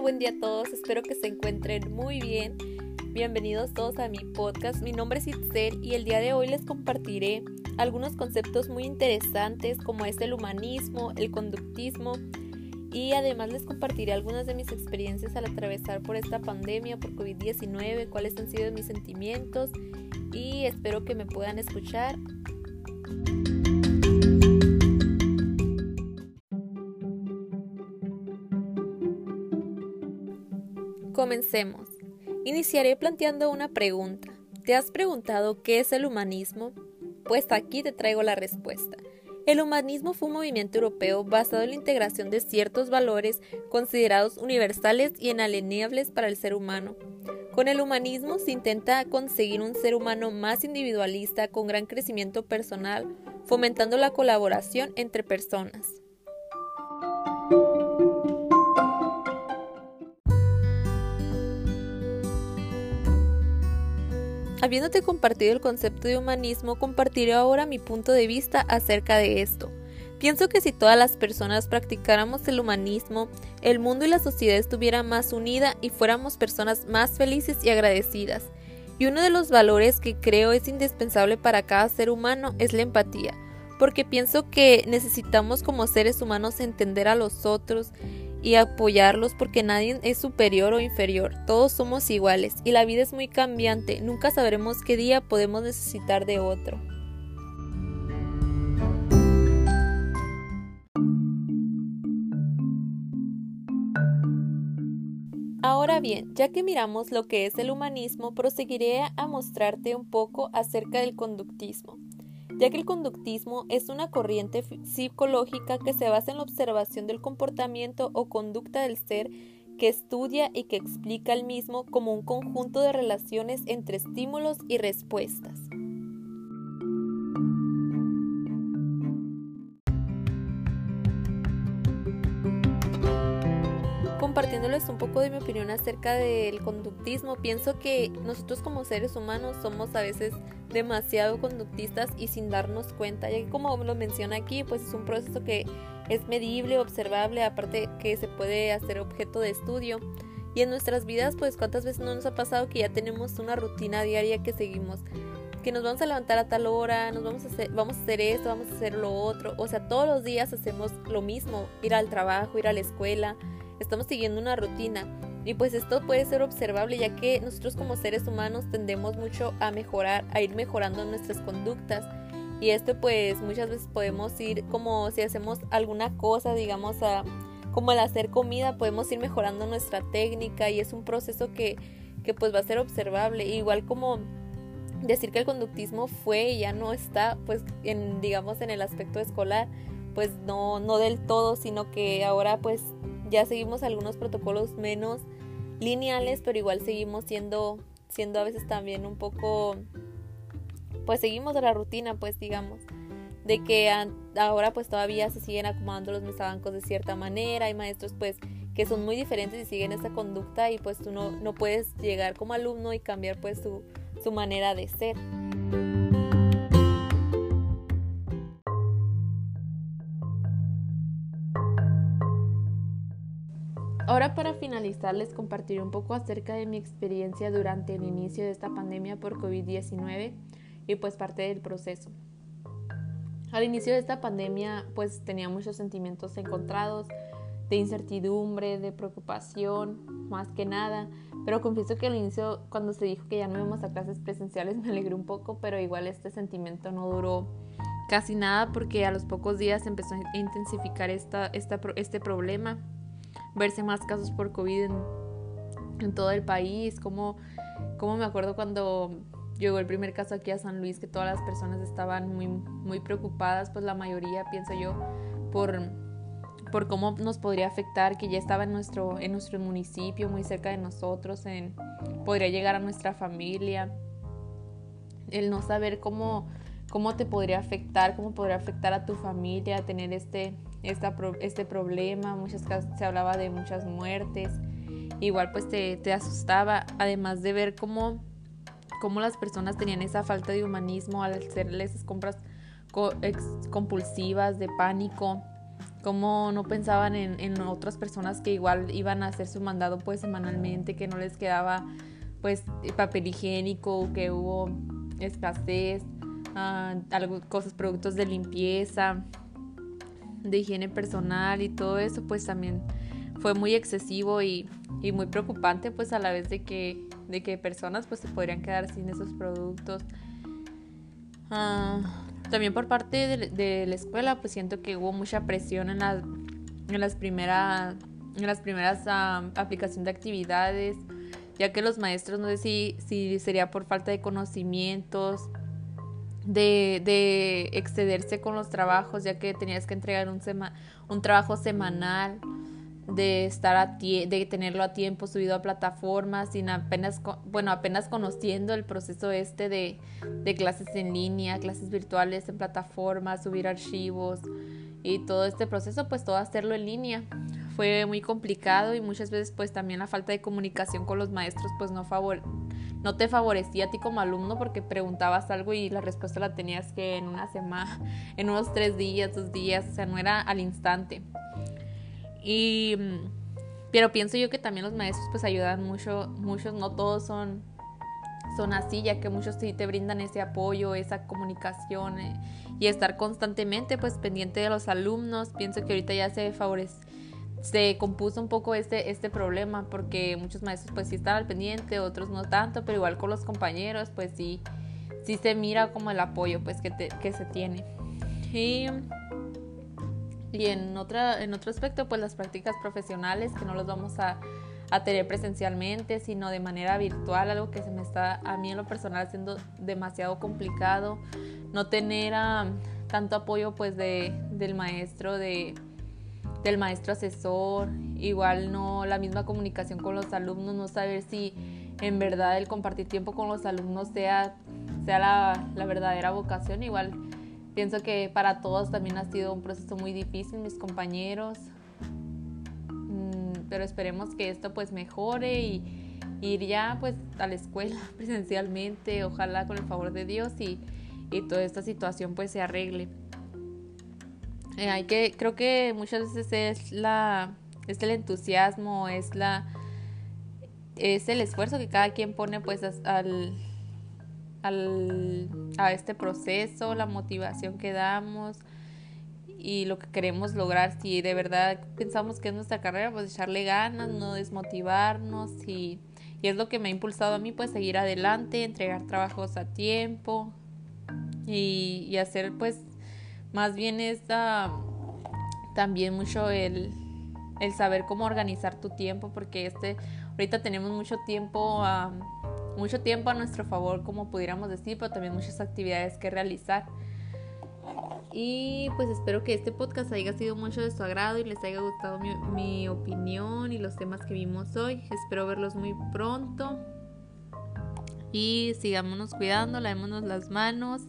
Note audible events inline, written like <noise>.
Buen día a todos, espero que se encuentren muy bien. Bienvenidos todos a mi podcast, mi nombre es Itzel y el día de hoy les compartiré algunos conceptos muy interesantes como es el humanismo, el conductismo y además les compartiré algunas de mis experiencias al atravesar por esta pandemia, por COVID-19, cuáles han sido mis sentimientos y espero que me puedan escuchar. Comencemos. Iniciaré planteando una pregunta. ¿Te has preguntado qué es el humanismo? Pues aquí te traigo la respuesta. El humanismo fue un movimiento europeo basado en la integración de ciertos valores considerados universales y inalienables para el ser humano. Con el humanismo se intenta conseguir un ser humano más individualista con gran crecimiento personal, fomentando la colaboración entre personas. Habiéndote compartido el concepto de humanismo, compartiré ahora mi punto de vista acerca de esto. Pienso que si todas las personas practicáramos el humanismo, el mundo y la sociedad estuviera más unida y fuéramos personas más felices y agradecidas. Y uno de los valores que creo es indispensable para cada ser humano es la empatía, porque pienso que necesitamos como seres humanos entender a los otros y apoyarlos porque nadie es superior o inferior, todos somos iguales y la vida es muy cambiante, nunca sabremos qué día podemos necesitar de otro. Ahora bien, ya que miramos lo que es el humanismo, proseguiré a mostrarte un poco acerca del conductismo ya que el conductismo es una corriente psicológica que se basa en la observación del comportamiento o conducta del ser que estudia y que explica el mismo como un conjunto de relaciones entre estímulos y respuestas. Compartiéndoles un poco de mi opinión acerca del conductismo, pienso que nosotros como seres humanos somos a veces demasiado conductistas y sin darnos cuenta, ya que como lo menciona aquí, pues es un proceso que es medible, observable, aparte que se puede hacer objeto de estudio. Y en nuestras vidas, pues cuántas veces no nos ha pasado que ya tenemos una rutina diaria que seguimos, que nos vamos a levantar a tal hora, nos vamos a hacer, vamos a hacer esto, vamos a hacer lo otro, o sea, todos los días hacemos lo mismo, ir al trabajo, ir a la escuela, estamos siguiendo una rutina. Y pues esto puede ser observable ya que nosotros como seres humanos tendemos mucho a mejorar, a ir mejorando nuestras conductas. Y esto pues muchas veces podemos ir como si hacemos alguna cosa, digamos, a, como al hacer comida, podemos ir mejorando nuestra técnica y es un proceso que, que pues va a ser observable. Igual como decir que el conductismo fue y ya no está, pues en, digamos en el aspecto escolar, pues no, no del todo, sino que ahora pues ya seguimos algunos protocolos menos lineales, pero igual seguimos siendo, siendo a veces también un poco, pues seguimos la rutina, pues digamos, de que ahora pues todavía se siguen acomodando los mesabancos de cierta manera, hay maestros pues que son muy diferentes y siguen esa conducta y pues tú no, no puedes llegar como alumno y cambiar pues su, su manera de ser. Ahora para finalizar les compartiré un poco acerca de mi experiencia durante el inicio de esta pandemia por COVID-19 y pues parte del proceso. Al inicio de esta pandemia pues tenía muchos sentimientos encontrados de incertidumbre, de preocupación, más que nada, pero confieso que al inicio cuando se dijo que ya no íbamos a clases presenciales <laughs> me alegré un poco, pero igual este sentimiento no duró casi nada porque a los pocos días empezó a intensificar esta, este problema verse más casos por COVID en, todo el país, como, como me acuerdo cuando llegó el primer caso aquí a San Luis, que todas las personas estaban muy, muy preocupadas, pues la mayoría, pienso yo, por, por cómo nos podría afectar, que ya estaba en nuestro, en nuestro municipio, muy cerca de nosotros, en, podría llegar a nuestra familia, el no saber cómo, cómo te podría afectar, cómo podría afectar a tu familia, tener este, este problema, muchas se hablaba de muchas muertes, igual pues te, te asustaba, además de ver cómo, cómo, las personas tenían esa falta de humanismo al hacerles esas compras compulsivas, de pánico, cómo no pensaban en, en, otras personas que igual iban a hacer su mandado pues semanalmente, que no les quedaba pues papel higiénico, que hubo escasez, uh, cosas, productos de limpieza, de higiene personal y todo eso pues también fue muy excesivo y, y muy preocupante pues a la vez de que, de que personas pues se podrían quedar sin esos productos. Uh, también por parte de, la escuela, pues siento que hubo mucha presión en, en las primeras, en las primeras aplicación de actividades, ya que los maestros no sé si, si sería por falta de conocimientos, de, de, excederse con los trabajos, ya que tenías que entregar un, sema, un trabajo semanal de estar a de tenerlo a tiempo subido a plataformas sin apenas bueno apenas conociendo el proceso este de, de clases en línea clases virtuales en plataformas subir archivos y todo este proceso pues todo hacerlo en línea. Fue muy complicado y muchas veces pues también la falta de comunicación con los maestros pues no favor no te favorecía a ti como alumno porque preguntabas algo y la respuesta la tenías que en una semana <laughs> en unos tres días dos días o sea no era al instante y, mm, pero pienso yo que también los maestros pues ayudan mucho, muchos, no todos son, son así, ya que muchos sí te brindan ese apoyo, esa comunicación eh, y estar constantemente pues pendiente de los alumnos. Pienso que ahorita ya se favorece, se compuso un poco este, este problema porque muchos maestros pues sí están al pendiente, otros no tanto, pero igual con los compañeros pues sí, sí se mira como el apoyo pues que, que se tiene. Y y en, otra, en otro aspecto, pues las prácticas profesionales, que no los vamos a, a tener presencialmente, sino de manera virtual, algo que se me está a mí en lo personal haciendo demasiado complicado. No tener tanto apoyo pues de, del maestro, de, del maestro asesor, igual no la misma comunicación con los alumnos, no saber si en verdad el compartir tiempo con los alumnos sea, sea la, la verdadera vocación, igual Pienso que para todos también ha sido un proceso muy difícil, mis compañeros, mm, pero esperemos que esto pues mejore y, ir ya pues a la escuela <laughs> presencialmente, ojalá con el favor de Dios y, y toda esta situación pues se arregle. Eh, hay que, creo que muchas veces es la, es el entusiasmo, es la, es el esfuerzo que cada quien pone pues al, a este proceso, la motivación que damos y lo que queremos lograr. Si de verdad pensamos que es nuestra carrera, pues echarle ganas, no desmotivarnos y, y es lo que me ha impulsado a mí, pues seguir adelante, entregar trabajos a tiempo y, y hacer pues más bien esta también mucho el, el saber cómo organizar tu tiempo porque este ahorita tenemos mucho tiempo a mucho tiempo a nuestro favor, como pudiéramos decir, pero también muchas actividades que realizar. Y pues espero que este podcast haya sido mucho de su agrado y les haya gustado mi, mi opinión y los temas que vimos hoy. Espero verlos muy pronto. Y sigámonos cuidando, lavémonos las manos.